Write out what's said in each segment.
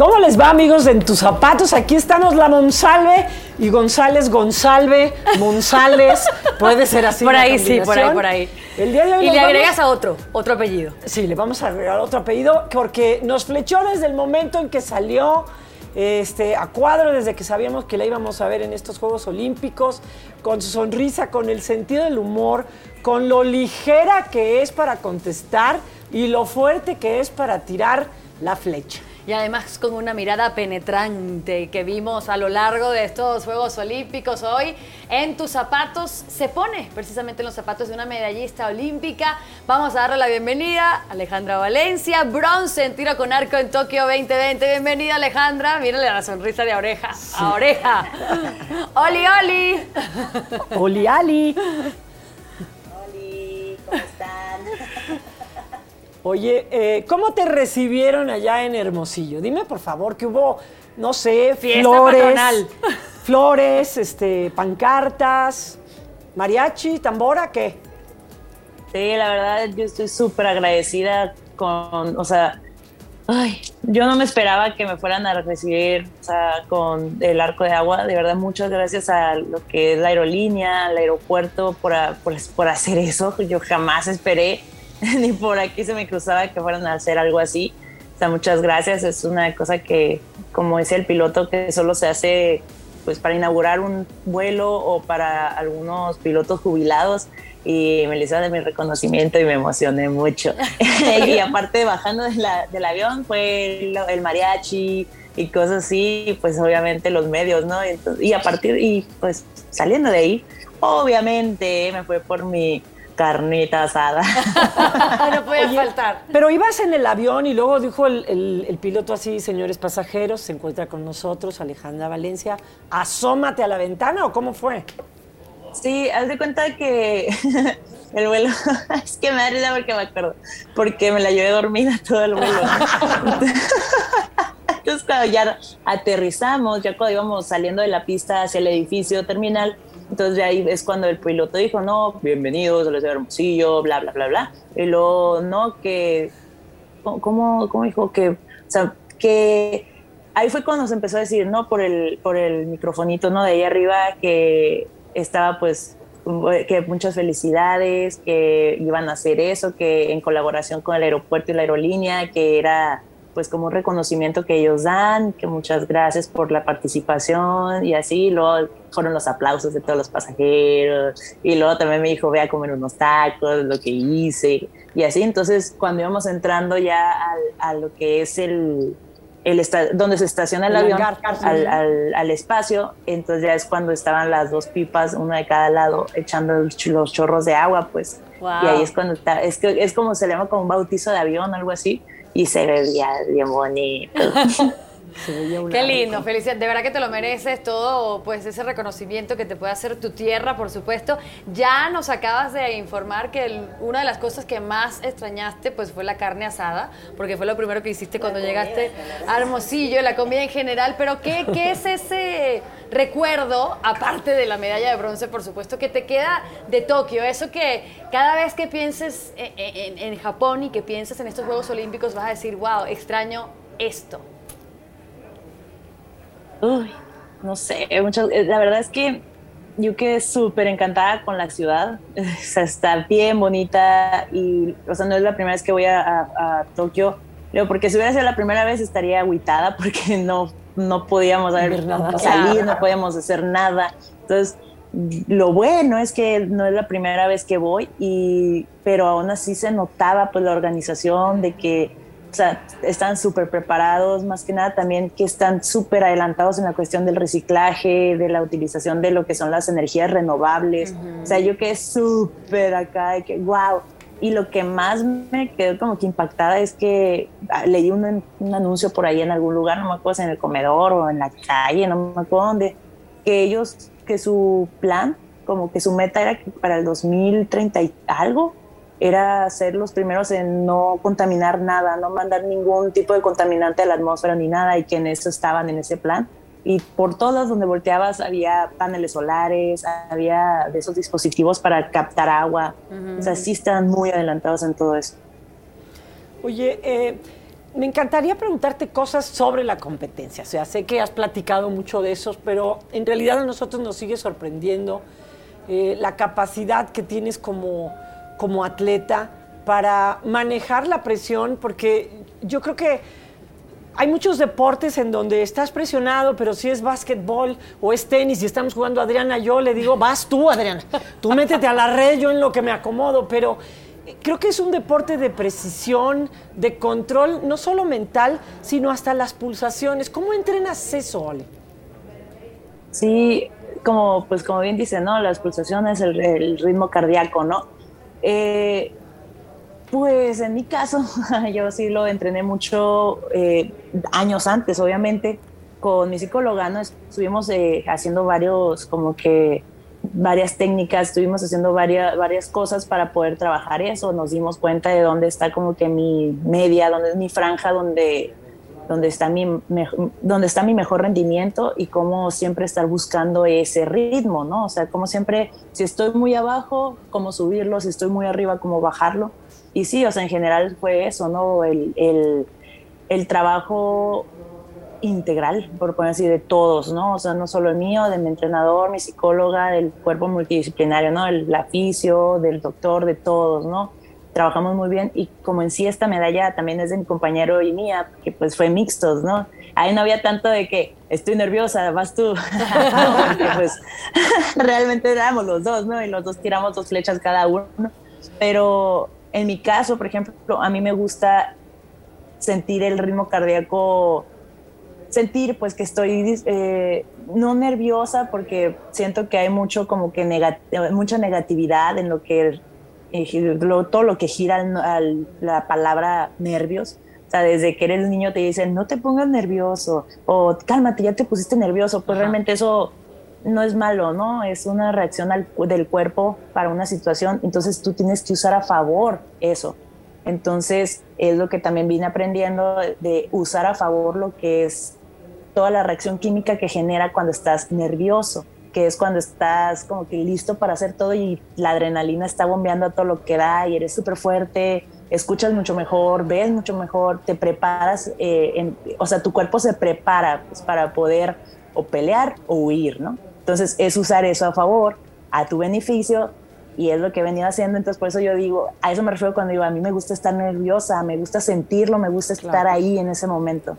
¿Cómo les va, amigos En tus zapatos? Aquí estamos la Monsalve y González, Gonzalve, Monzález. Puede ser así. Por ahí sí, por ahí, por ahí. El día de hoy y le agregas a otro, otro apellido. Sí, le vamos a agregar otro apellido porque nos flechó desde el momento en que salió este, a cuadro desde que sabíamos que la íbamos a ver en estos Juegos Olímpicos, con su sonrisa, con el sentido del humor, con lo ligera que es para contestar y lo fuerte que es para tirar la flecha y además con una mirada penetrante que vimos a lo largo de estos Juegos Olímpicos hoy. En tus zapatos se pone precisamente en los zapatos de una medallista olímpica. Vamos a darle la bienvenida a Alejandra Valencia, bronce en tiro con arco en Tokio 2020. Bienvenida Alejandra, mírale la sonrisa de oreja a oreja. ¡Oli, oli! ¡Oli, ali! Oye, eh, ¿cómo te recibieron allá en Hermosillo? Dime por favor que hubo, no sé, flores, flores, este, pancartas, mariachi, tambora, ¿qué? Sí, la verdad yo estoy súper agradecida con, o sea, ay, yo no me esperaba que me fueran a recibir o sea, con el arco de agua. De verdad, muchas gracias a lo que es la aerolínea, al aeropuerto por, por, por hacer eso. Yo jamás esperé ni por aquí se me cruzaba que fueran a hacer algo así. O sea, muchas gracias. Es una cosa que, como decía el piloto, que solo se hace pues para inaugurar un vuelo o para algunos pilotos jubilados y me les de mi reconocimiento y me emocioné mucho. y aparte bajando del avión fue el, mariachi y cosas así, pues obviamente los medios, ¿no? y a partir, y pues saliendo de ahí, obviamente me fue por mi carnita asada. no puede faltar. Pero ibas en el avión y luego dijo el, piloto así, señores pasajeros, se encuentra con nosotros Alejandra Valencia, asómate a la ventana o cómo fue? Sí, haz de cuenta que el vuelo, es que me da risa porque me acuerdo, porque me la llevé dormida todo el vuelo. Entonces cuando ya aterrizamos, ya cuando íbamos saliendo de la pista hacia el edificio terminal, entonces ahí es cuando el piloto dijo, no, bienvenidos a de Hermosillo, bla, bla, bla, bla. Y luego, no, que, ¿cómo, cómo dijo? Que, o sea, que ahí fue cuando se empezó a decir, ¿no? Por el, por el microfonito, ¿no? De ahí arriba, que estaba pues que muchas felicidades, que iban a hacer eso, que en colaboración con el aeropuerto y la aerolínea, que era pues como un reconocimiento que ellos dan, que muchas gracias por la participación y así, luego fueron los aplausos de todos los pasajeros y luego también me dijo, ve a comer unos tacos, lo que hice y así, entonces cuando íbamos entrando ya a lo que es el, el donde se estaciona el, avión al, al, espacio, entonces ya es cuando estaban las dos pipas, una de cada lado, echando los chorros de agua, pues. Y ahí es cuando está, es, que, es como se le llama como un bautizo de avión, algo así y se veía bien bonito. Qué lindo, felicidad. De verdad que te lo mereces todo, pues ese reconocimiento que te puede hacer tu tierra, por supuesto. Ya nos acabas de informar que una de las cosas que más extrañaste, pues fue la carne asada, porque fue lo primero que hiciste cuando llegaste a Hermosillo, la comida en general. Pero ¿qué, qué es ese recuerdo, aparte de la medalla de bronce, por supuesto, que te queda de Tokio? Eso que cada vez que pienses en, en Japón y que pienses en estos Juegos Olímpicos vas a decir, wow, extraño esto. Uy, no sé, eh, la verdad es que yo quedé súper encantada con la ciudad. O sea, está bien bonita y, o sea, no es la primera vez que voy a, Tokio. porque si hubiera sido la primera vez estaría aguitada porque no, no podíamos salir, no podíamos hacer nada. Entonces, lo bueno es que no es la primera vez que voy, y, pero aún así se notaba pues la organización de que o sea, están súper preparados, más que nada también que están súper adelantados en la cuestión del reciclaje, de la utilización de lo que son las energías renovables. O sea, yo quedé súper acá, de que, wow. Y lo que más me quedó como que impactada es que ah, leí un, un, anuncio por ahí en algún lugar, no me acuerdo si en el comedor o en la calle, no me acuerdo dónde, que ellos, que su plan, como que su meta era que para el 2030 y algo, era ser los primeros en no contaminar nada, no mandar ningún tipo de contaminante a la atmósfera ni nada, y que en eso estaban en ese plan. Y por todas donde volteabas había paneles solares, había de esos dispositivos para captar agua. O sea, sí están muy adelantados en todo eso. Oye, eh, me encantaría preguntarte cosas sobre la competencia. O sea, sé que has platicado mucho de eso, pero en realidad a nosotros nos sigue sorprendiendo eh, la capacidad que tienes como como atleta para manejar la presión, porque yo creo que hay muchos deportes en donde estás presionado, pero si es básquetbol o es tenis y estamos jugando Adriana, yo le digo, vas tú, Adriana, tú métete a la red, yo en lo que me acomodo, pero creo que es un deporte de precisión, de control, no solo mental, sino hasta las pulsaciones. ¿Cómo entrenas eso, Ole? Sí, como, pues como bien dice, ¿no? Las pulsaciones, el, el ritmo cardíaco, ¿no? Eh, pues en mi caso, yo sí lo entrené mucho eh, años antes, obviamente. Con mi psicóloga, ¿no? Estuvimos eh, haciendo varios, como que, varias técnicas, estuvimos haciendo varias, varias cosas para poder trabajar eso. Nos dimos cuenta de dónde está como que mi media, dónde es mi franja, donde donde está mi, donde está mi mejor rendimiento y cómo siempre estar buscando ese ritmo, ¿no? O sea, como siempre, si estoy muy abajo, cómo subirlo, si estoy muy arriba, cómo bajarlo. Y sí, o sea, en general fue eso, ¿no? El, el, trabajo integral, por poner así, de todos, ¿no? O sea, no solo el mío, de mi entrenador, mi psicóloga, del cuerpo multidisciplinario, ¿no? El, la fisio, del doctor, de todos, ¿no? Trabajamos muy bien y como en sí esta medalla también es de mi compañero y mía, que pues fue mixtos, ¿no? Ahí no había tanto de que estoy nerviosa, vas tú, porque pues realmente éramos los dos, ¿no? Y los dos tiramos dos flechas cada uno, pero en mi caso, por ejemplo, a mí me gusta sentir el ritmo cardíaco, sentir pues que estoy eh, no nerviosa porque siento que hay mucho como que mucha negatividad en lo que eh, todo lo que gira a la palabra nervios. O sea, desde que eres niño te dicen, no te pongas nervioso, o cálmate, ya te pusiste nervioso. Pues realmente eso no es malo, ¿no? Es una reacción del cuerpo para una situación. Entonces tú tienes que usar a favor eso. Entonces es lo que también vine aprendiendo de usar a favor lo que es toda la reacción química que genera cuando estás nervioso que es cuando estás como que listo para hacer todo y la adrenalina está bombeando a todo lo que da y eres súper fuerte, escuchas mucho mejor, ves mucho mejor, te preparas, eh, o sea, tu cuerpo se prepara pues, para poder o pelear o huir, ¿no? Entonces es usar eso a favor, a tu beneficio y es lo que he venido haciendo, entonces por eso yo digo, a eso me refiero cuando digo, a mí me gusta estar nerviosa, me gusta sentirlo, me gusta estar ahí en ese momento.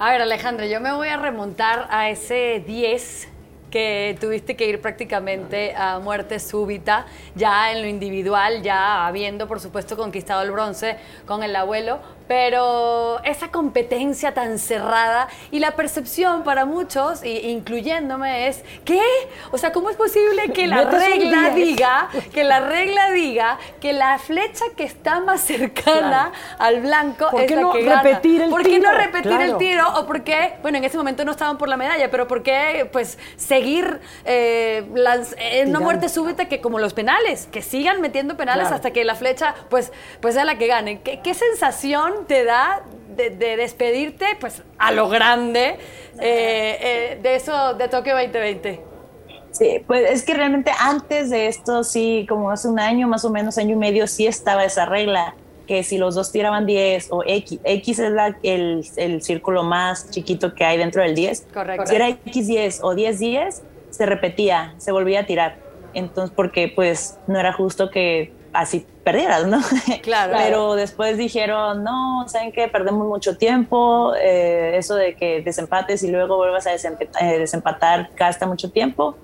A ver, Alejandra, yo me voy a remontar a ese 10 que tuviste que ir prácticamente a muerte súbita, ya en lo individual, ya habiendo por supuesto conquistado el bronce con el abuelo, pero esa competencia tan cerrada y la percepción para muchos, incluyéndome, es ¿qué? O sea, ¿cómo es posible que la regla diga, que la regla diga que la flecha que está más cercana al blanco es la que gana? repetir el ¿Por qué no repetir el tiro? O por qué, bueno, en ese momento no estaban por la medalla, pero por qué pues seguir eh, las, en una muerte súbita que como los penales, que sigan metiendo penales hasta que la flecha pues, pues sea la que gane. ¿Qué, qué sensación te da de, despedirte pues a lo grande eh, eh, de eso de Tokio 2020? Sí, pues es que realmente antes de esto, sí, como hace un año, más o menos, año y medio, sí estaba esa regla, que si los dos tiraban 10 o X, X es la, el, el, círculo más chiquito que hay dentro del 10. Correcto. Si era X10 o 10-10, se repetía, se volvía a tirar. Entonces, porque pues no era justo que así perdieras, ¿no? Claro. Pero después dijeron, no, ¿saben qué? Perdemos mucho tiempo, eh, eso de que desempates y luego vuelvas a eh, desempatar gasta mucho tiempo,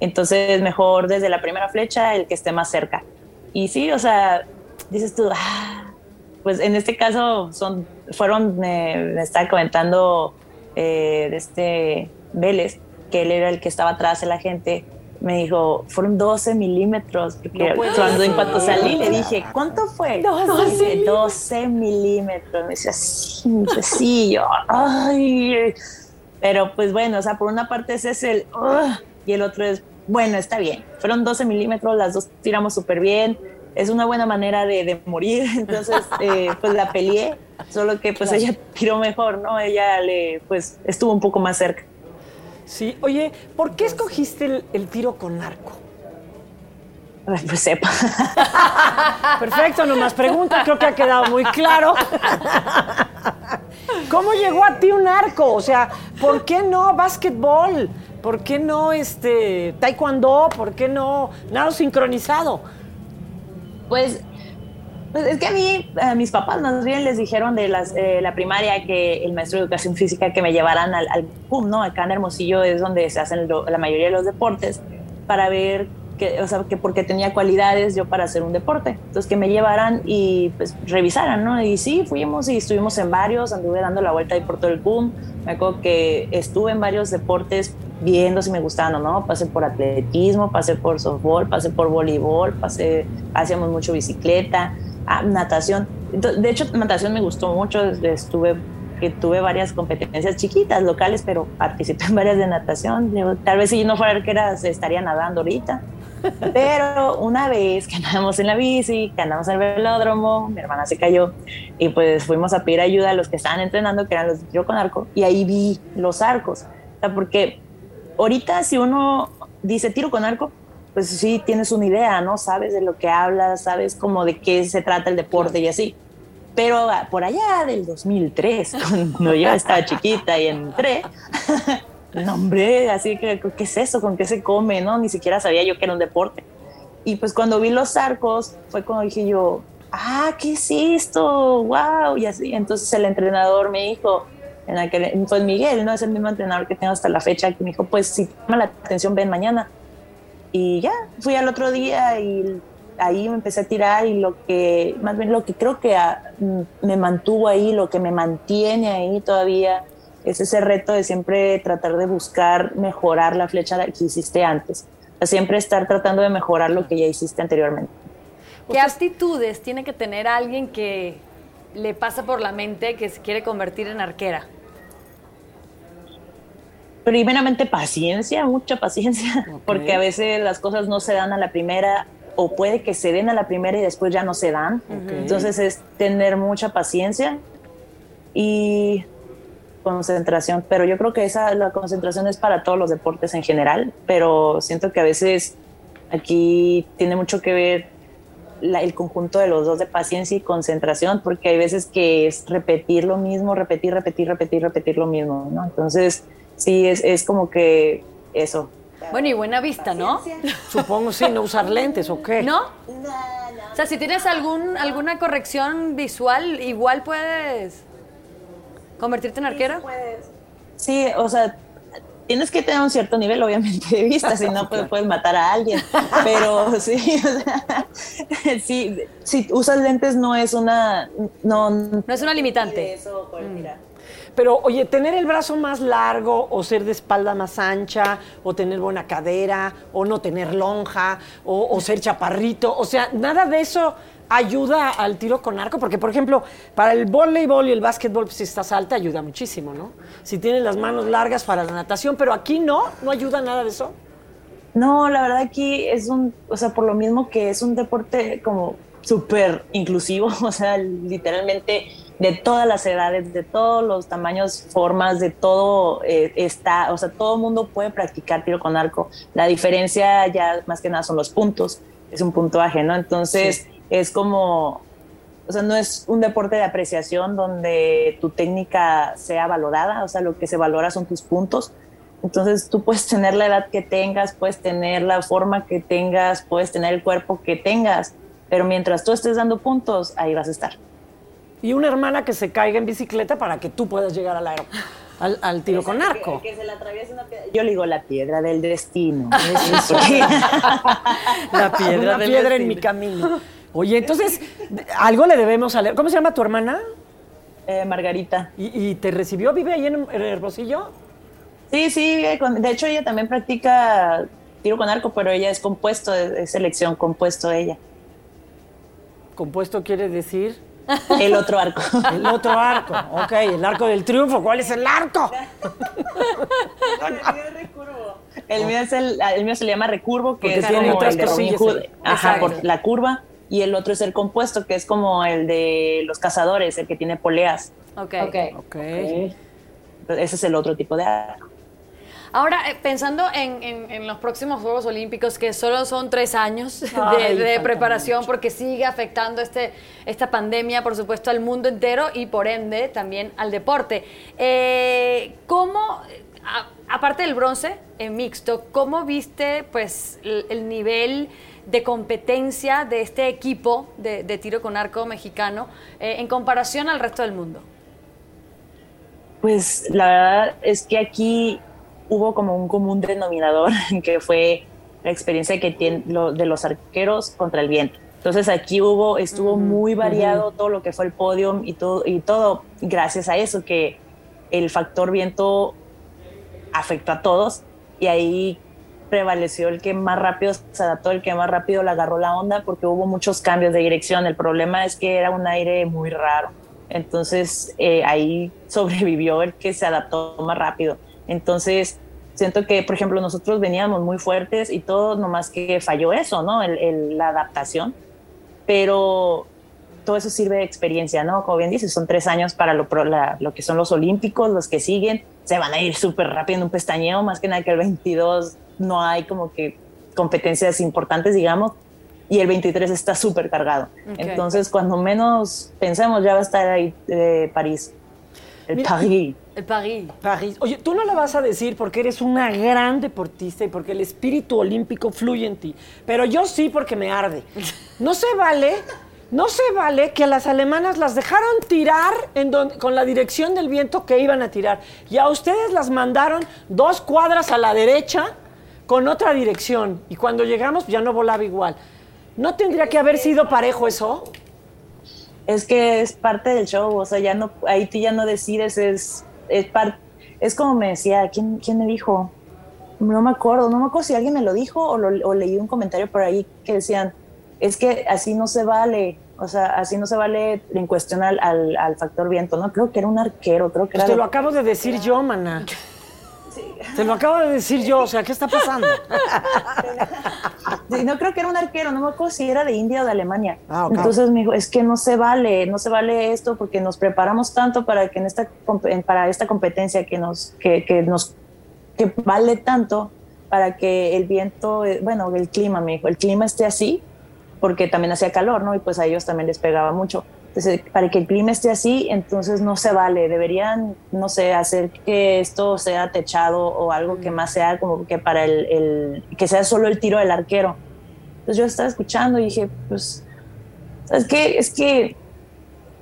entonces mejor desde la primera flecha el que esté más cerca. Y sí, o sea, dices tú, ah, pues en este caso son, fueron, me estaba comentando eh, de este Vélez, que él era el que estaba atrás de la gente, me dijo, fueron 12 milímetros, porque cuando en cuanto salí le dije, ¿cuánto fue? 12, 12 milímetros. Me decía, sí, sí, yo, ay. Pero pues bueno, o sea, por una parte ese es el, y el otro es, bueno, está bien. Fueron 12 milímetros, las dos tiramos súper bien. Es una buena manera de, morir. Entonces, eh, pues la peleé, solo que pues ella tiró mejor, ¿no? Ella le, pues estuvo un poco más cerca. Sí, oye, ¿por qué escogiste el, tiro con arco? Pues sepa. Perfecto, nomás pregunta, creo que ha quedado muy claro. ¿Cómo llegó a ti un arco? O sea, ¿por qué no básquetbol? ¿Por qué no este taekwondo? ¿Por qué no nada sincronizado? Pues pues es que a mí, a mis papás más bien les dijeron de eh, la primaria que el maestro de educación física que me llevaran al, al PUM, ¿no? Acá en Hermosillo es donde se hacen la mayoría de los deportes para ver que, o sea, que porque tenía cualidades yo para hacer un deporte. Entonces que me llevaran y pues revisaran, ¿no? Y sí, fuimos y estuvimos en varios, anduve dando la vuelta ahí por todo el PUM. Me acuerdo que estuve en varios deportes viendo si me gustaban o no. Pasé por atletismo, pasé por softball, pasé por voleibol, pasé, hacíamos mucho bicicleta Ah, natación. De hecho, natación me gustó mucho. Estuve que tuve varias competencias chiquitas, locales, pero participé en varias de natación. Tal vez si no fuera arquera se estaría nadando ahorita. Pero una vez que andamos en la bici, que andamos en el velódromo, mi hermana se cayó y pues fuimos a pedir ayuda a los que estaban entrenando, que eran los de tiro con arco, y ahí vi los arcos. O sea, porque ahorita si uno dice tiro con arco, pues sí tienes una idea, ¿no? Sabes de lo que hablas, sabes como de qué se trata el deporte y así. Pero ah, por allá del 2003, cuando yo estaba chiquita y entré, no, hombre, así que, ¿qué es eso? ¿Con qué se come? ¿No? Ni siquiera sabía yo que era un deporte. Y pues cuando vi los arcos, fue cuando dije yo, ah, ¿qué es esto? ¡Wow! Y así, entonces el entrenador me dijo, en aquel, pues Miguel, ¿no? Es el mismo entrenador que tengo hasta la fecha, que me dijo, pues si llama la atención, ven mañana. Y ya, fui al otro día y ahí me empecé a tirar y lo que, más bien lo que creo que me mantuvo ahí, lo que me mantiene ahí todavía, es ese reto de siempre tratar de buscar mejorar la flecha que hiciste antes. siempre estar tratando de mejorar lo que ya hiciste anteriormente. ¿Qué actitudes tiene que tener alguien que le pasa por la mente que se quiere convertir en arquera? Primeramente paciencia, mucha paciencia, porque a veces las cosas no se dan a la primera o puede que se den a la primera y después ya no se dan. Entonces es tener mucha paciencia y concentración, pero yo creo que esa la concentración es para todos los deportes en general, pero siento que a veces aquí tiene mucho que ver el conjunto de los dos de paciencia y concentración, porque hay veces que es repetir lo mismo, repetir, repetir, repetir, repetir lo mismo, ¿no? Entonces, sí, es, es como que eso. Bueno, y buena vista, ¿no? Supongo, sí, no usar lentes o qué. ¿No? O sea, si tienes algún, alguna corrección visual, igual puedes convertirte en arquera. Sí, o sea, tienes que tener un cierto nivel, obviamente, de vista, si no pues, puedes matar a alguien. Pero sí, o sea, sí, si usas lentes no es una... No, no es una limitante. Eso, pero, oye, tener el brazo más largo o ser de espalda más ancha o tener buena cadera o no tener lonja o, ser chaparrito, o sea, nada de eso ayuda al tiro con arco, porque por ejemplo, para el voleibol y el básquetbol, pues, si estás alta, ayuda muchísimo, ¿no? Si tienes las manos largas para la natación, pero aquí no, no ayuda nada de eso. No, la verdad aquí es un, o sea, por lo mismo que es un deporte como súper inclusivo, o sea, literalmente de todas las edades, de todos los tamaños, formas, de todo eh, está, o sea, todo el mundo puede practicar tiro con arco. La diferencia ya más que nada son los puntos, es un puntuaje, ¿no? Entonces es como, o sea, no es un deporte de apreciación donde tu técnica sea valorada, o sea, lo que se valora son tus puntos. Entonces tú puedes tener la edad que tengas, puedes tener la forma que tengas, puedes tener el cuerpo que tengas, pero mientras tú estés dando puntos, ahí vas a estar y una hermana que se caiga en bicicleta para que tú puedas llegar al, al, tiro con arco. Que, se atraviese una piedra. Yo le digo la piedra del destino. la piedra, una piedra en mi camino. Oye, entonces, algo le debemos a ¿Cómo se llama tu hermana? Eh, Margarita. ¿Y, te recibió? ¿Vive ahí en, en Hermosillo? Sí, sí, de hecho ella también practica tiro con arco, pero ella es compuesto, es selección compuesto ella. ¿Compuesto quiere decir? El otro arco. El otro arco, ok, el arco del triunfo. ¿Cuál es el arco? el mío es el, el mío se le llama recurvo, que es tiene otras cosillas. Ajá, por la curva. Y el otro es el compuesto, que es como el de los cazadores, el que tiene poleas. Ok. Ok. Ese es el otro tipo de arco. Ahora, eh, pensando en, los próximos Juegos Olímpicos, que solo son tres años de, preparación, porque sigue afectando este, esta pandemia, por supuesto, al mundo entero y por ende también al deporte. Eh, ¿Cómo, aparte del bronce en mixto, cómo viste pues, el, nivel de competencia de este equipo de, tiro con arco mexicano eh, en comparación al resto del mundo? Pues la verdad es que aquí hubo como un común denominador que fue la experiencia que tiene lo, de los arqueros contra el viento. Entonces aquí hubo, estuvo muy variado todo lo que fue el podio y todo, y todo gracias a eso, que el factor viento afectó a todos y ahí prevaleció el que más rápido se adaptó, el que más rápido le agarró la onda, porque hubo muchos cambios de dirección. El problema es que era un aire muy raro. Entonces eh, ahí sobrevivió el que se adaptó más rápido. Entonces, siento que, por ejemplo, nosotros veníamos muy fuertes y todo, nomás que falló eso, ¿no? la adaptación. Pero todo eso sirve de experiencia, ¿no? Como bien dices, son tres años para lo, lo que son los olímpicos, los que siguen, se van a ir súper rápido en un pestañeo, más que nada que el 22 no hay como que competencias importantes, digamos, y el 23 está súper cargado. Entonces, cuando menos pensemos, ya va a estar ahí eh, París, el París. El París. París. Oye, tú no lo vas a decir porque eres una gran deportista y porque el espíritu olímpico fluye en ti. Pero yo sí porque me arde. No se vale, no se vale que a las alemanas las dejaron tirar en con la dirección del viento que iban a tirar. Y a ustedes las mandaron dos cuadras a la derecha con otra dirección. Y cuando llegamos ya no volaba igual. ¿No tendría que haber sido parejo eso? Es que es parte del show, o sea, ya no, ahí tú ya no decides, es es, es como me decía, ¿quién, ¿quién me dijo? No me acuerdo, no me acuerdo si alguien me lo dijo o, lo, leí un comentario por ahí que decían, es que así no se vale, o sea, así no se vale en cuestión al, al, factor viento, ¿no? Creo que era un arquero, creo que pues era... Te lo acabo de decir yo, mana. Te lo acabo de decir yo, o sea, ¿qué está pasando? no creo que era un arquero, no me acuerdo si era de India o de Alemania. Ah, Entonces me dijo, es que no se vale, no se vale esto porque nos preparamos tanto para que en esta, para esta competencia que nos, que, que nos, que vale tanto para que el viento, eh, bueno, el clima, me dijo, el clima esté así, porque también hacía calor, ¿no? Y pues a ellos también les pegaba mucho. Entonces, para que el clima esté así, entonces no se vale. Deberían, no sé, hacer que esto sea techado o algo que más sea como que para el, que sea solo el tiro del arquero. Entonces yo estaba escuchando y dije, pues, ¿sabes qué? Es que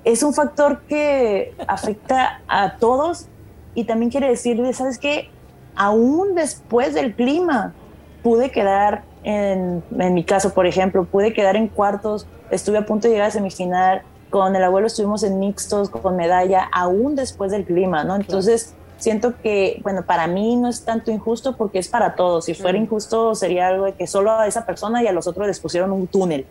es un factor que afecta a todos y también quiere decirle, ¿sabes qué? Aún después del clima, pude quedar en, en mi caso, por ejemplo, pude quedar en cuartos, estuve a punto de llegar a semifinal, con el abuelo estuvimos en mixtos, con medalla, aún después del clima, ¿no? Entonces, siento que, bueno, para mí no es tanto injusto porque es para todos. Si fuera injusto, sería algo de que solo a esa persona y a los otros les pusieron un túnel.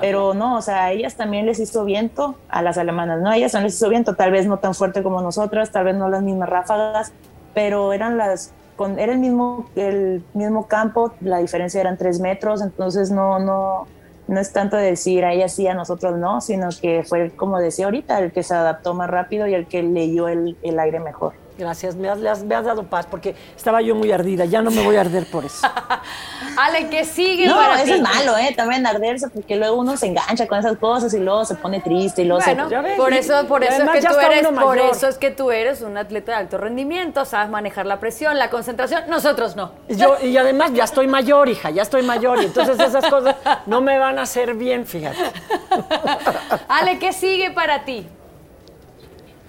Pero no, o sea, a ellas también les hizo viento, a las alemanas, ¿no? A ellas también les hizo viento, tal vez no tan fuerte como nosotras, tal vez no las mismas ráfagas, pero eran las, con, era el mismo, el mismo campo, la diferencia eran tres metros, entonces no, no, no es tanto decir a ella sí, a nosotros no, sino que fue, como decía ahorita, el que se adaptó más rápido y el que leyó el, el aire mejor. Gracias, me has, me has, dado paz porque estaba yo muy ardida, ya no me voy a arder por eso. Ale, ¿qué sigue no, eso es malo, ¿eh? También arderse porque luego uno se engancha con esas cosas y luego se pone triste y luego bueno, se... por eso, por eso es que tú eres, por eso es que tú eres un atleta de alto rendimiento, sabes manejar la presión, la concentración, nosotros no. Yo, y además ya estoy mayor, hija, ya estoy mayor y entonces esas cosas no me van a hacer bien, fíjate. Ale, ¿qué sigue para ti?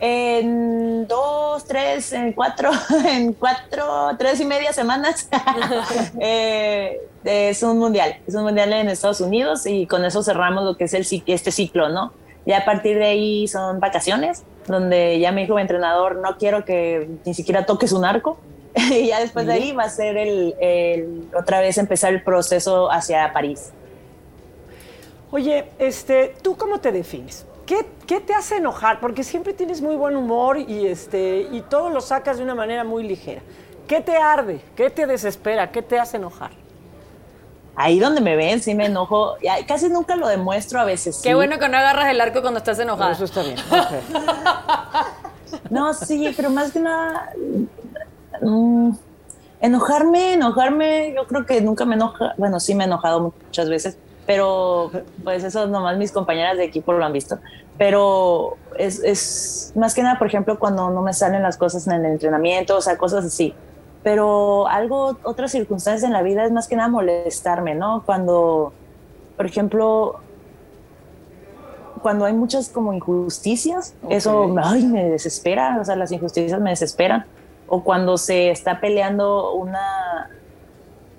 En dos, tres, en cuatro, en cuatro, tres y media semanas. Eh, es un mundial, es un mundial en Estados Unidos y con eso cerramos lo que es el, este ciclo, ¿no? Ya a partir de ahí son vacaciones, donde ya me dijo mi entrenador, no quiero que ni siquiera toques un arco. y ya después de ahí va a ser el, otra vez empezar el proceso hacia París. Oye, este, ¿tú cómo te defines? ¿Qué, ¿Qué, te hace enojar? Porque siempre tienes muy buen humor y, este, y todo lo sacas de una manera muy ligera. ¿Qué te arde? ¿Qué te desespera? ¿Qué te hace enojar? ahí donde me ven, sí me enojo. Casi nunca lo demuestro, a veces Qué bueno que no agarras el arco cuando estás enojada. Eso está bien. no, sí, pero más que nada. Mm, enojarme, enojarme, yo creo que nunca me enoja. Bueno, sí me he enojado muchas veces, pero pues eso nomás mis compañeras de equipo lo han visto. Pero es, es más que nada, por ejemplo, cuando no me salen las cosas en el entrenamiento, o sea, cosas así pero algo, otras circunstancias en la vida es más que nada molestarme, ¿no? Cuando, por ejemplo, cuando hay muchas como injusticias, eso ay, me desespera, o sea, las injusticias me desesperan. O cuando se está peleando una,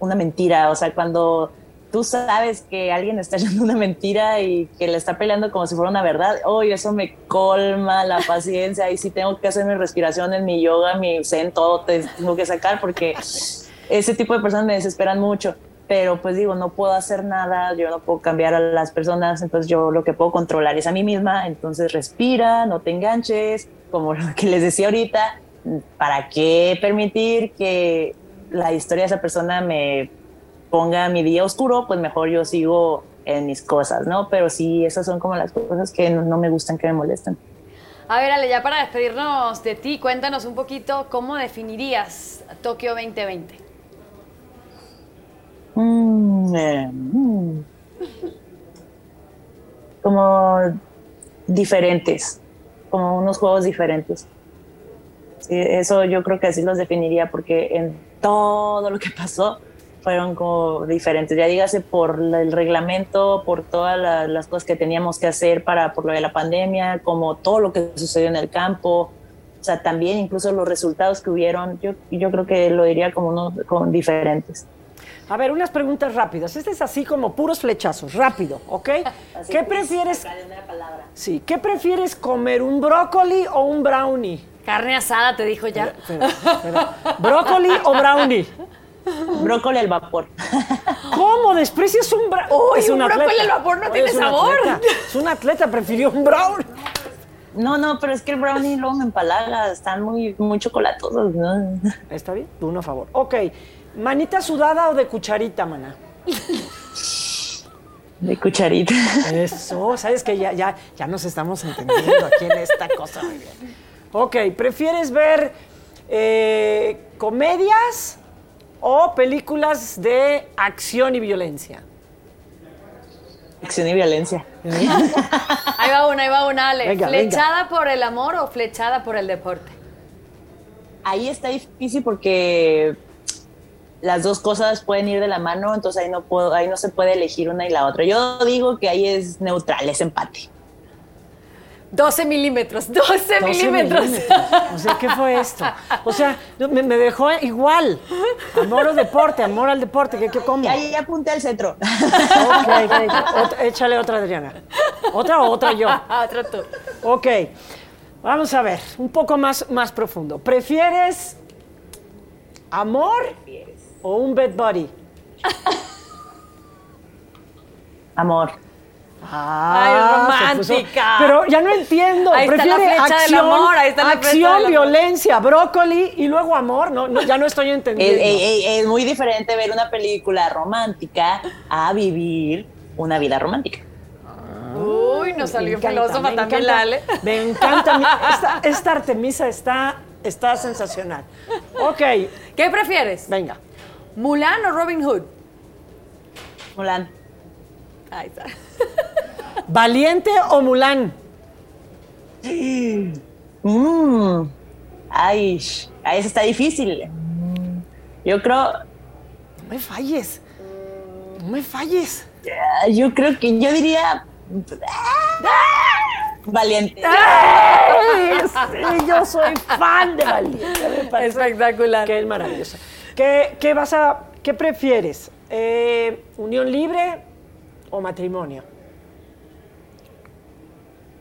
una mentira, o sea, cuando tú sabes que alguien está echando una mentira y que le está peleando como si fuera una verdad, oh, eso me colma la paciencia y si tengo que hacer mi respiración en mi yoga, mi zen, todo tengo que sacar porque ese tipo de personas me desesperan mucho. Pero pues digo, no puedo hacer nada, yo no puedo cambiar a las personas, entonces yo lo que puedo controlar es a mí misma, entonces respira, no te enganches, como lo que les decía ahorita, ¿para qué permitir que la historia de esa persona me ponga mi día oscuro, pues mejor yo sigo en mis cosas, ¿no? Pero sí, esas son como las cosas que no, me gustan, que me molestan. A ver, Ale, ya para despedirnos de ti, cuéntanos un poquito cómo definirías Tokio 2020. Mm, eh, mm. Como diferentes, como unos juegos diferentes. Sí, eso yo creo que así los definiría porque en todo lo que pasó, fueron como diferentes, ya dígase por el reglamento, por todas las cosas que teníamos que hacer para por lo de la pandemia, como todo lo que sucedió en el campo, o sea, también incluso los resultados que hubieron, yo, yo creo que lo diría como, unos, como diferentes. A ver, unas preguntas rápidas. Este es así como puros flechazos, rápido, ¿ok? ¿Qué prefieres? Sí, ¿qué prefieres comer, un brócoli o un brownie? Carne asada, te dijo ya. ¿Brócoli o brownie? Brócoli al vapor. ¿Cómo? ¿Desprecias un brownie? es un, brócoli al vapor no tiene sabor. Es un atleta, prefirió un brownie. No, no, pero es que el brownie luego me empalaga, están muy, muy chocolatosos. ¿no? Está bien, tú uno a favor. Ok, ¿manita sudada o de cucharita, mana? De cucharita. Eso, sabes que ya, ya, ya nos estamos entendiendo aquí en esta cosa. Muy bien. Ok, ¿prefieres ver eh, comedias o películas de acción y violencia? Acción y violencia. ahí va una, ahí va una, Ale. ¿Flechada por el amor o flechada por el deporte? Ahí está difícil porque las dos cosas pueden ir de la mano, entonces ahí no puedo, ahí no se puede elegir una y la otra. Yo digo que ahí es neutral, es empate. 12 milímetros, 12, milímetros. O sea, ¿qué fue esto? O sea, me, dejó igual. Amor al deporte, amor al deporte. ¿Qué, qué cómo? Ahí apunté al centro. Ok, échale otra, Adriana. ¿Otra o otra yo? otra tú. Ok, vamos a ver, un poco más, más profundo. ¿Prefieres amor o un bed buddy? Amor. Ay, romántica. Pero ya no entiendo. Ahí está la flecha acción, del amor, ahí está la acción, violencia, brócoli y luego amor. No, ya no estoy entendiendo. Es, muy diferente ver una película romántica a vivir una vida romántica. Uy, nos salió filósofa también la Ale. Me encanta. Esta, esta, Artemisa está, está sensacional. Ok. ¿Qué prefieres? Venga. ¿Mulan o Robin Hood? Mulan. Ahí está. ¿Valiente o Mulan? Mm. Ay, ahí está difícil. Yo creo. No me falles. No me falles. Yo creo que yo diría. Valiente. yo soy fan de Valiente. Espectacular. Qué maravilloso. ¿Qué, qué vas a, qué prefieres? Eh, ¿Unión libre o matrimonio?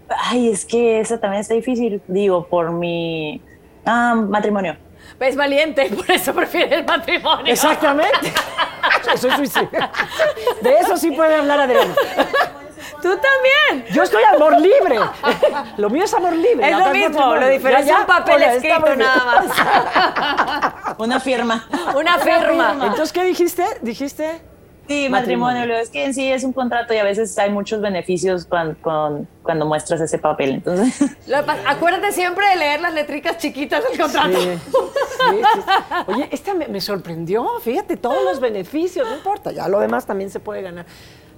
Ay, es que esa también está difícil. Digo, por mi ah, matrimonio. Es valiente, por eso prefiere el matrimonio. Exactamente. soy suicida. De eso sí puede hablar Adriana. Tú también. Yo estoy amor libre. Lo mío es amor libre. Es lo mismo, lo diferente es un papel escrito nada más. Una firma. Una firma. Entonces, ¿qué dijiste? ¿Dijiste? Sí, matrimonio. Es que en sí es un contrato y a veces hay muchos beneficios cuando, cuando muestras ese papel. Entonces. acuérdate siempre de leer las letricas chiquitas del contrato. Oye, esta me, me, sorprendió. Fíjate, todos los beneficios, no importa, ya lo demás también se puede ganar.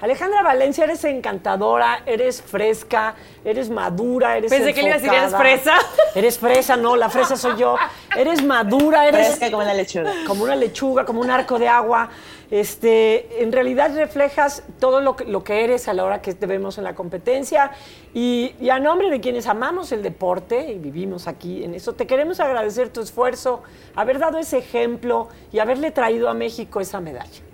Alejandra Valencia, eres encantadora, eres fresca, eres madura, eres Pensé que le iba a decir, ¿eres fresa? Eres fresa, no, la fresa soy yo. Eres madura, eres... Fresca como una lechuga. Como una lechuga, como un arco de agua. Este, en realidad reflejas todo lo que, lo que eres a la hora que te vemos en la competencia y, y, a nombre de quienes amamos el deporte y vivimos aquí en eso, te queremos agradecer tu esfuerzo, haber dado ese ejemplo y haberle traído a México esa medalla.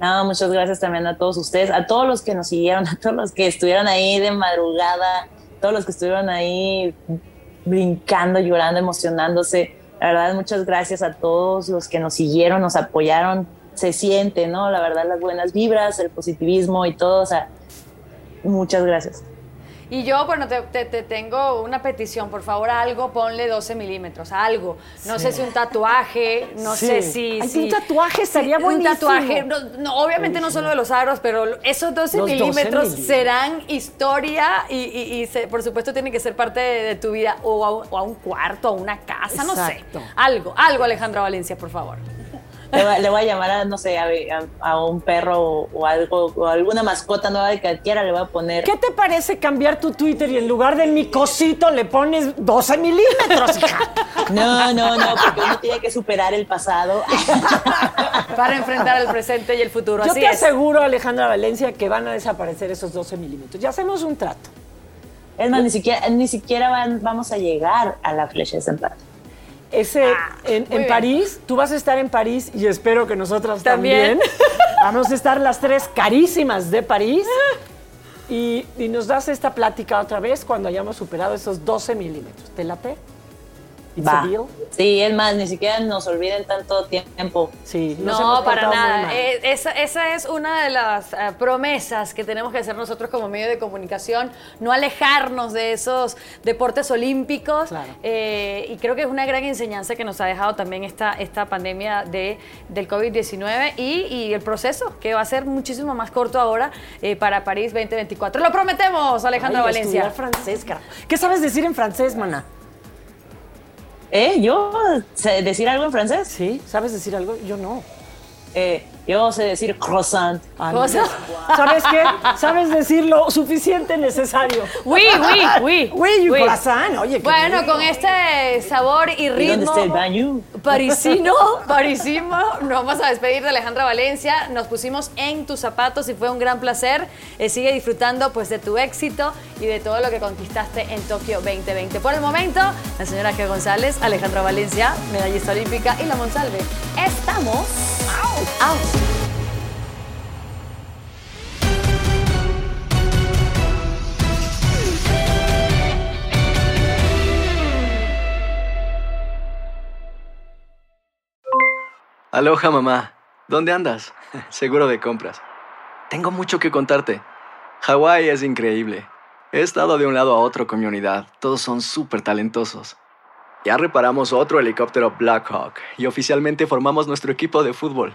No, muchas gracias también a todos ustedes, a todos los que nos siguieron, a todos los que estuvieron ahí de madrugada, todos los que estuvieron ahí brincando, llorando, emocionándose. La verdad, muchas gracias a todos los que nos siguieron, nos apoyaron. Se siente, ¿no? La verdad, las buenas vibras, el positivismo y todo. O sea, muchas gracias. Y yo, bueno, te, tengo una petición, por favor, algo, ponle 12 milímetros, algo. No sé si un tatuaje, no sé si, un tatuaje sería buenísimo. Un tatuaje, no, obviamente no solo de los aros, pero esos 12, milímetros, serán historia y, por supuesto tienen que ser parte de, tu vida o a, un cuarto, a una casa, no sé. Algo, algo, Alejandra Valencia, por favor. Le voy, a llamar a, no sé, a, un perro o, algo, o alguna mascota nueva que quiera, le voy a poner. ¿Qué te parece cambiar tu Twitter y en lugar de mi cosito le pones 12 milímetros, hija? No, no, no, porque uno tiene que superar el pasado. Para enfrentar el presente y el futuro. Yo te aseguro, Alejandra Valencia, que van a desaparecer esos 12 milímetros. Ya hacemos un trato. Es más, ni siquiera, ni siquiera van, vamos a llegar a la flecha de San ese ah, en, París, tú vas a estar en París y espero que nosotras también. Vamos a estar las tres carísimas de París. Y, y, nos das esta plática otra vez cuando hayamos superado esos 12 milímetros. ¿Te late? Sí, es más, ni siquiera nos olviden tanto tiempo. Sí, no, para nada. Eh, esa, es una de las eh, promesas que tenemos que hacer nosotros como medio de comunicación, no alejarnos de esos deportes olímpicos. Eh, y creo que es una gran enseñanza que nos ha dejado también esta, esta pandemia de, del COVID-19 y, el proceso, que va a ser muchísimo más corto ahora para París 2024. Lo prometemos, Alejandra Valencia. francés, ¿Qué sabes decir en francés, mana? ¿Eh? ¿Yo? ¿Decir algo en francés? Sí, ¿sabes decir algo? Yo no. Eh, yo sé decir croissant. ¿Sabes qué? ¿Sabes decir lo suficiente necesario? Oui, oui, oui. Oui, croissant. Oye, Bueno, con este sabor y ritmo. ¿Y dónde está el baño? Parisino, parisimo. Nos vamos a despedir de Alejandra Valencia. Nos pusimos en tus zapatos y fue un gran placer. Eh, sigue disfrutando pues de tu éxito y de todo lo que conquistaste en Tokio 2020. Por el momento, la señora G. González, Alejandra Valencia, medallista olímpica y la Monsalve. Estamos. ¡Au! Aloha mamá, ¿dónde andas? Seguro de compras. Tengo mucho que contarte. Hawái es increíble. He estado de un lado a otro con mi unidad. Todos son súper talentosos. Ya reparamos otro helicóptero Blackhawk y oficialmente formamos nuestro equipo de fútbol.